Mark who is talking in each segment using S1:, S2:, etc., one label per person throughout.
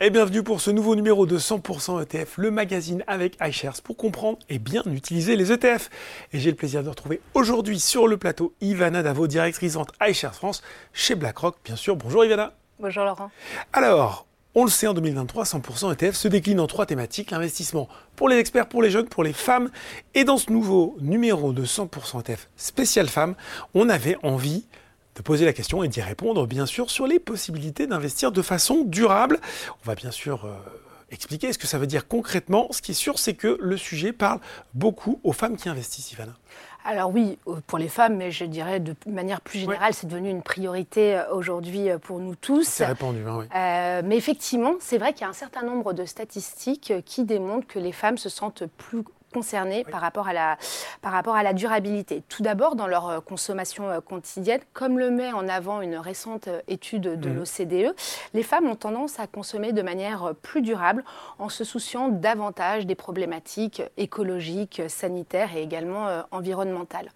S1: Et bienvenue pour ce nouveau numéro de 100% ETF, le magazine avec iShares pour comprendre et bien utiliser les ETF. Et j'ai le plaisir de retrouver aujourd'hui sur le plateau Ivana Davo, directrice vente iShares France chez BlackRock. Bien sûr, bonjour Ivana.
S2: Bonjour Laurent.
S1: Alors, on le sait, en 2023, 100% ETF se décline en trois thématiques. L'investissement pour les experts, pour les jeunes, pour les femmes. Et dans ce nouveau numéro de 100% ETF spécial femmes, on avait envie de poser la question et d'y répondre, bien sûr, sur les possibilités d'investir de façon durable. On va bien sûr euh, expliquer ce que ça veut dire concrètement. Ce qui est sûr, c'est que le sujet parle beaucoup aux femmes qui investissent, Ivana.
S2: Alors oui, euh, pour les femmes, mais je dirais de manière plus générale, c'est devenu une priorité euh, aujourd'hui pour nous tous.
S1: C'est répandu, hein, oui.
S2: mais effectivement, c'est vrai qu'il y a un certain nombre de statistiques qui démontrent que les femmes se sentent plus concernés par, rapport à la, par rapport à la durabilité. Tout d'abord, dans leur euh, consommation euh, quotidienne, comme le met en avant une récente euh, étude de mhm. l'OCDE, les femmes ont tendance à consommer de manière plus durable en se souciant davantage des problématiques écologiques, sanitaires et également environnementales.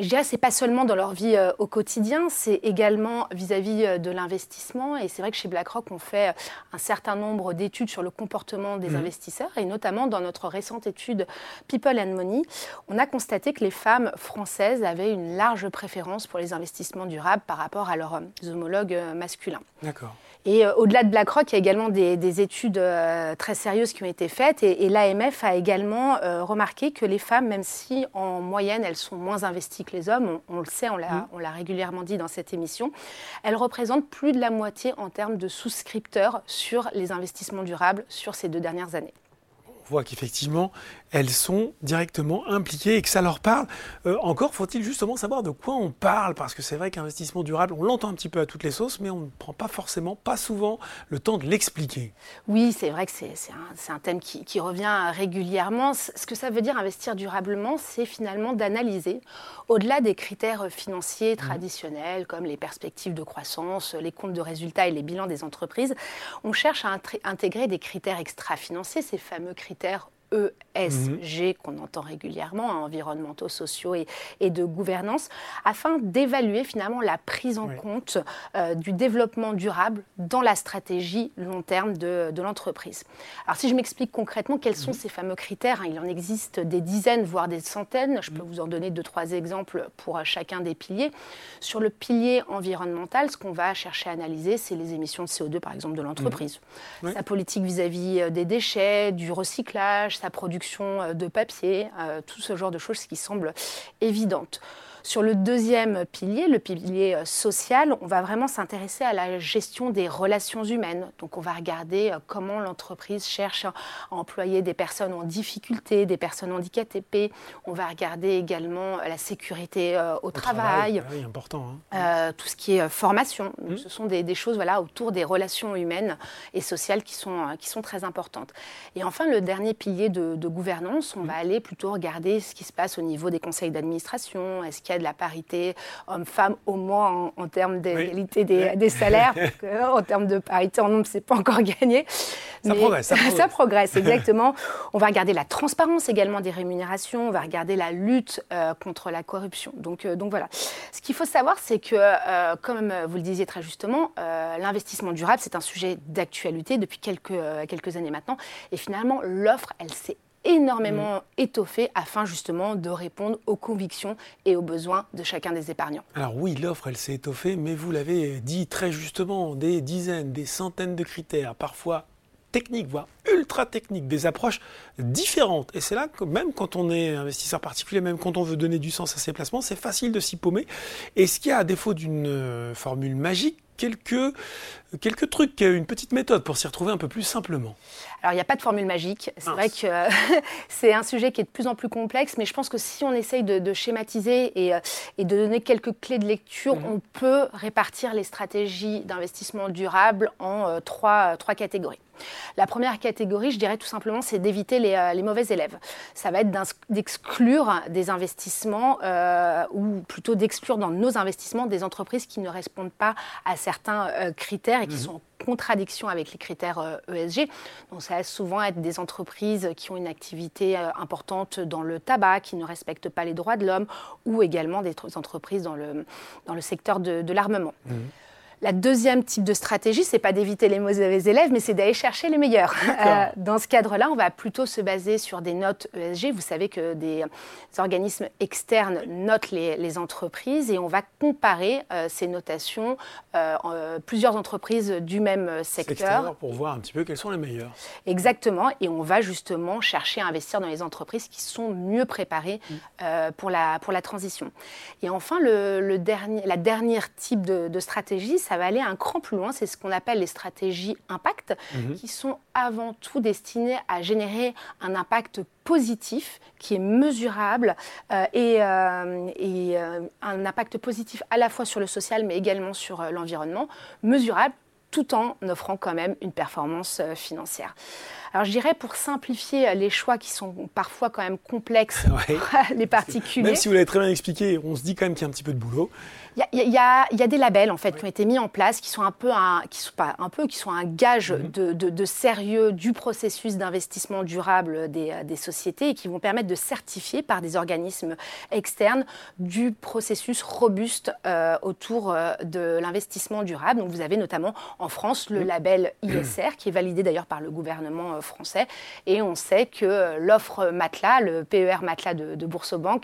S2: Mais je dirais que ce n'est pas seulement dans leur vie euh, au quotidien, c'est également vis-à-vis euh, de l'investissement. Et c'est vrai que chez BlackRock, on fait euh, un certain nombre d'études sur le comportement des mmh. investisseurs. Et notamment dans notre récente étude People and Money, on a constaté que les femmes françaises avaient une large préférence pour les investissements durables par rapport à leurs homologues masculins.
S1: D'accord.
S2: Et euh, au-delà de BlackRock, il y a également des, études euh, très sérieuses qui ont été faites. Et, l'AMF a également euh, remarqué que les femmes, même si en moyenne elles sont moins investies que les hommes, on, le sait, on l'a, on l'a régulièrement dit dans cette émission, elles représentent plus de la moitié en termes de souscripteurs sur les investissements durables sur ces deux dernières années
S1: voit qu'effectivement, elles sont directement impliquées et que ça leur parle. Euh, encore faut-il justement savoir de quoi on parle, parce que c'est vrai qu'investissement durable, on l'entend un petit peu à toutes les sauces, mais on ne prend pas forcément, pas souvent, le temps de l'expliquer.
S2: Oui, c'est vrai que c'est un, un, thème qui, qui, revient régulièrement. Ce que ça veut dire investir durablement, c'est finalement d'analyser, au-delà des critères financiers mmh. traditionnels, comme les perspectives de croissance, les comptes de résultats et les bilans des entreprises, on cherche à intégrer des critères extra-financiers, ces fameux critères ESG mhm. qu'on entend régulièrement, hein, environnementaux, sociaux et, et de gouvernance, afin d'évaluer finalement la prise en compte euh, du développement durable dans la stratégie long terme de, de l'entreprise. Alors si je m'explique concrètement quels sont mhm. ces fameux critères, hein, il en existe des dizaines, voire des centaines, je peux mhm. vous en donner deux, trois exemples pour euh, chacun des piliers. Sur le pilier environnemental, ce qu'on va chercher à analyser, c'est les émissions de CO2 par exemple de l'entreprise, sa politique vis-à-vis -vis euh, des déchets, du recyclage, sa production euh, de papier, euh, tout ce genre de choses qui semblent évidentes. Sur le deuxième pilier, le pilier euh, social, on va vraiment s'intéresser à la gestion des relations humaines. Donc on va regarder euh, comment l'entreprise cherche à employer des personnes en difficulté, des personnes handicapées. On va regarder également la sécurité euh, au, travail,
S1: ah important,
S2: hein. tout ce qui est formation. Mmh. Ce sont des, choses voilà, autour des relations humaines et sociales qui sont, qui sont très importantes. Et enfin, le dernier pilier de, gouvernance, on mmh. va aller plutôt regarder ce qui se passe au niveau des conseils d'administration. Est-ce de la parité homme-femme, au moins en, termes d'égalité des, salaires. en termes de parité en nombre, c'est pas encore gagné.
S1: Ça progresse.
S2: Ça progresse. exactement. On va regarder la transparence également des rémunérations. On va regarder la lutte euh, contre la corruption. Donc, euh, donc voilà. Ce qu'il faut savoir, c'est que, euh, comme vous le disiez très justement, l'investissement durable, c'est un sujet d'actualité depuis quelques, quelques années maintenant. Et finalement, l'offre, elle s'est énormément mm. étoffé afin justement de répondre aux convictions et aux besoins de chacun des épargnants.
S1: Alors oui, l'offre, elle s'est étoffée, mais vous l'avez dit très justement, des dizaines, des centaines de critères, parfois techniques, voire ultra techniques, des approches différentes. Et c'est là que même quand on est investisseur particulier, même quand on veut donner du sens à ses placements, c'est facile de s'y paumer. Et ce qui a, à défaut d'une euh, formule magique, quelques, quelques trucs, une petite méthode pour s'y retrouver un peu plus simplement
S2: Alors, il n'y a pas de formule magique. C'est vrai que c'est un sujet qui est de plus en plus complexe, mais je pense que si on essaye de, schématiser et, euh, et, de donner quelques clés de lecture, mhm. on peut répartir les stratégies d'investissement durable en euh, trois, trois catégories. La première catégorie, je dirais tout simplement, c'est d'éviter les, euh, les, mauvais élèves. Ça va être d'exclure des investissements, ou plutôt d'exclure dans nos investissements des entreprises qui ne répondent pas à certains critères et qui mhm. sont en contradiction avec les critères ESG. Euh, e Donc ça va souvent être des entreprises qui ont une activité euh, importante dans le tabac, qui ne respectent pas les droits de l'homme, ou également des entreprises dans le, dans le secteur de, l'armement. Mhm. La deuxième type de stratégie, c'est pas d'éviter les mauvais élèves, mais c'est d'aller chercher les meilleurs. Euh, dans ce cadre-là, on va plutôt se baser sur des notes ESG. Vous savez que des organismes externes notent les, entreprises et on va comparer euh, ces notations euh, plusieurs entreprises du même secteur.
S1: Pour voir un petit peu quels sont les meilleurs.
S2: Exactement. Et on va justement chercher à investir dans les entreprises qui sont mieux préparées mm. pour, la, pour la transition. Et enfin, le, dernier, la dernière type de, de stratégie, ça va aller un cran plus loin, c'est ce qu'on appelle les stratégies impact, mhm. qui sont avant tout destinées à générer un impact positif qui est mesurable euh, et, euh, euh, un impact positif à la fois sur le social mais également sur l'environnement, mesurable tout en offrant quand même une performance financière. Alors je dirais pour simplifier les choix qui sont parfois quand même complexes les particuliers.
S1: Même si vous l'avez très bien expliqué, on se dit quand même qu'il y a un petit peu de boulot.
S2: Il y, a, des labels en fait qui ont été mis en place, qui sont un peu un, qui sont pas un peu, qui sont un gage mhm. de, sérieux du processus d'investissement durable des, sociétés et qui vont permettre de certifier par des organismes externes du processus robuste euh, autour euh, de l'investissement durable. Donc vous avez notamment en France le label ISR qui est validé d'ailleurs par le gouvernement euh, français et on sait que l'offre Matelas, le PER Matelas de, de Boursorama,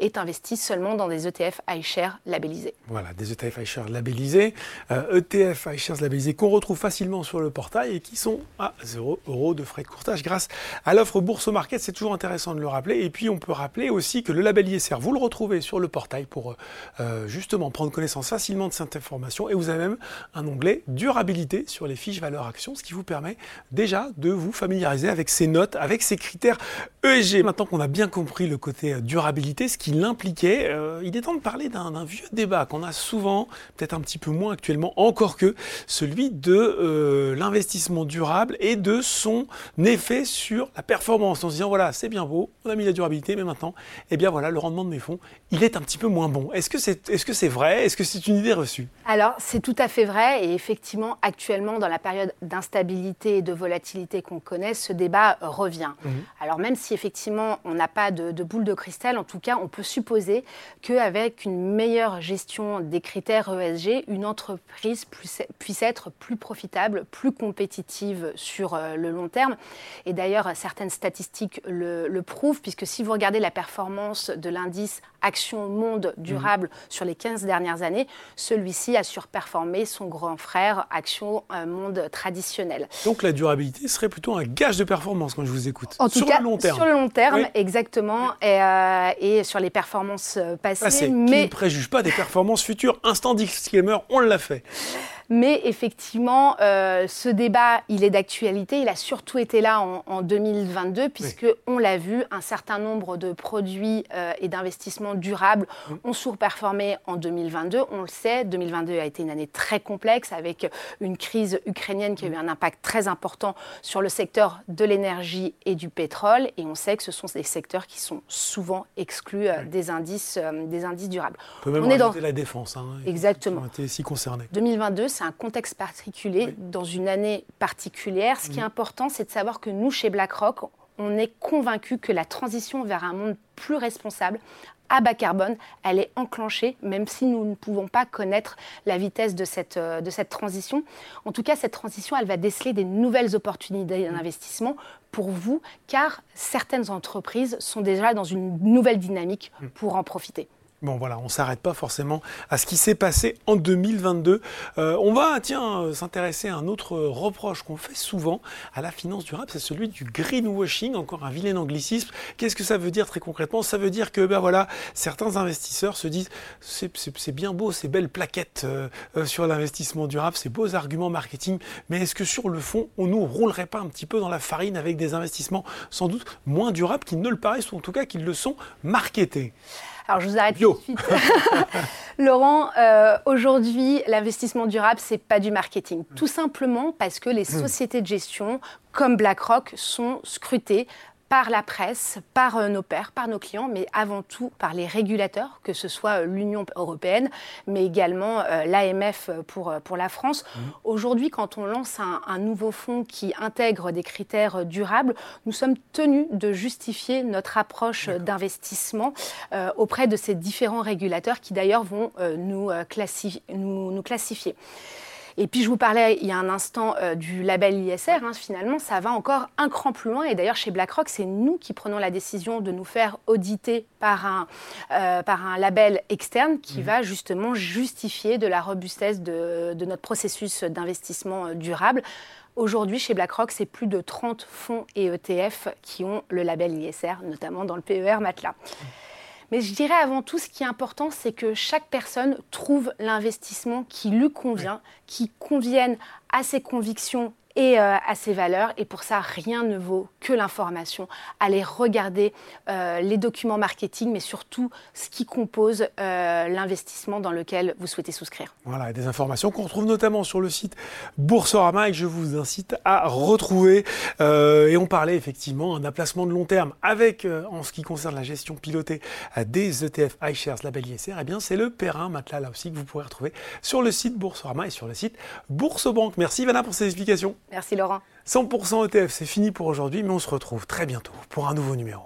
S2: est investi seulement dans des ETF iShare labellisés.
S1: Voilà, des ETF iShares labellisés, ETF euh, e iShares labellisés qu'on retrouve facilement sur le portail et qui sont à 0 euros de frais de courtage grâce à l'offre Bourse Market. C'est toujours intéressant de le rappeler. Et puis on peut rappeler aussi que le label ISR, vous le retrouvez sur le portail pour euh, euh, justement prendre connaissance facilement de cette information. Et vous avez même un onglet durabilité sur les fiches valeurs actions, ce qui vous permet déjà de vous familiariser avec ces notes, avec ces critères ESG. Maintenant qu'on a bien compris le côté durabilité, ce qu'il impliquait, il est temps de parler d'un vieux débat qu'on a souvent, peut-être un petit peu moins actuellement, encore que celui de euh, l'investissement durable et de son effet sur la performance. En se disant, voilà, c'est bien beau, on a mis la durabilité, mais maintenant, eh bien voilà, le rendement de mes fonds, il est un petit peu moins bon. Est-ce que c'est est -ce c'est vrai? Est-ce que c'est une idée reçue?
S2: Alors, c'est tout à fait vrai. Et effectivement, actuellement, dans la période d'instabilité et de volatilité qu'on connaît, ce débat revient. Mhm. Alors, même si effectivement, on n'a pas de, de boule de cristal, en tout cas, on peut supposer qu'avec une meilleure gestion des critères ESG, une entreprise puisse être plus profitable, plus compétitive sur euh, le long terme. Et d'ailleurs, certaines statistiques le, prouvent, puisque si vous regardez la performance de l'indice Action Monde Durable mhm. sur les 15 dernières années, celui-ci a surperformé son grand frère Action euh, Monde traditionnel.
S1: Donc la durabilité serait plutôt un gage de performance quand je vous écoute.
S2: En tout sur le long terme. Sur le long terme, exactement, et, euh, et, sur les performances passées.
S1: mais... Qui ne préjuge pas des performances futures. Instant disclaimer, on l'a fait.
S2: Mais effectivement, euh, ce débat, il est d'actualité. Il a surtout été là en, 2022, puisque on l'a vu, un certain nombre de produits euh, et d'investissements durables ont surperformé en 2022. On le sait, 2022 a été une année très complexe, avec une crise ukrainienne qui a eu un impact très important sur le secteur de l'énergie et du pétrole. Et on sait que ce sont des secteurs qui sont souvent exclus euh, des, indices, des indices durables.
S1: On peut même on est dans la défense. Hein,
S2: Exactement.
S1: Qui ont été si concernés.
S2: 2022, c'est un contexte particulier, dans une année particulière. Ce qui est mm. important, c'est de savoir que nous, chez BlackRock, on est convaincu que la transition vers un monde plus responsable, à bas carbone, elle est enclenchée, même si nous ne pouvons pas connaître la vitesse de cette, euh, de cette transition. En tout cas, cette transition, elle va déceler des nouvelles opportunités d'investissement pour vous, car certaines entreprises sont déjà dans une nouvelle dynamique mm. pour en profiter.
S1: Bon voilà, on ne s'arrête pas forcément à ce qui s'est passé en 2022. Euh, on va, tiens, euh, s'intéresser à un autre reproche qu'on fait souvent à la finance durable, c'est celui du greenwashing, encore un vilain anglicisme. Qu'est-ce que ça veut dire très concrètement? Ça veut dire que ben voilà, certains investisseurs se disent c'est bien beau ces belles plaquettes euh, sur l'investissement durable, ces beaux arguments marketing, mais est-ce que sur le fond, on nous roulerait pas un petit peu dans la farine avec des investissements sans doute moins durables qu'ils ne le paraissent ou en tout cas qu'ils le sont marketés?
S2: Alors je vous arrête tout de suite. Laurent, euh, aujourd'hui, l'investissement durable, c'est pas du marketing. Tout simplement parce que les hmm. sociétés de gestion, comme BlackRock, sont scrutées par la presse, par euh, nos pairs, par nos clients, mais avant tout par les régulateurs, que ce soit euh, l'Union européenne, mais également euh, l'AMF pour, pour la France. Mmh. Aujourd'hui, quand on lance un, nouveau fonds qui intègre des critères durables, nous sommes tenus de justifier notre approche d'investissement auprès de ces différents régulateurs qui d'ailleurs vont nous, nous, nous classifier. Et puis je vous parlais il y a un instant euh, du label ISR. Hein, finalement, ça va encore un cran plus loin. Et d'ailleurs, chez BlackRock, c'est nous qui prenons la décision de nous faire auditer par un, euh, par un label externe qui mmh. va justement justifier de la robustesse de, de notre processus d'investissement euh, durable. Aujourd'hui, chez BlackRock, c'est plus de 30 fonds et ETF qui ont le label ISR, notamment dans le PER Matelas. Mais je dirais avant tout, ce qui est important, c'est que chaque personne trouve l'investissement qui lui convient, qui convienne à ses convictions et euh, à ses valeurs. Et pour ça, rien ne vaut que l'information. Allez regarder euh, les documents marketing, mais surtout ce qui compose euh, l'investissement dans lequel vous souhaitez souscrire.
S1: Voilà, des informations qu'on retrouve notamment sur le site Boursorama et que je vous incite à retrouver. et on parlait effectivement d'un placement de long terme avec, en ce qui concerne la gestion pilotée des ETF iShares label ISR, eh bien c'est le Perrin Matelas là aussi que vous pourrez retrouver sur le site Boursorama et sur le site Boursobank. Merci Vanna pour ces explications.
S2: Merci Laurent.
S1: 100% ETF, c'est fini pour aujourd'hui, mais on se retrouve très bientôt pour un nouveau numéro.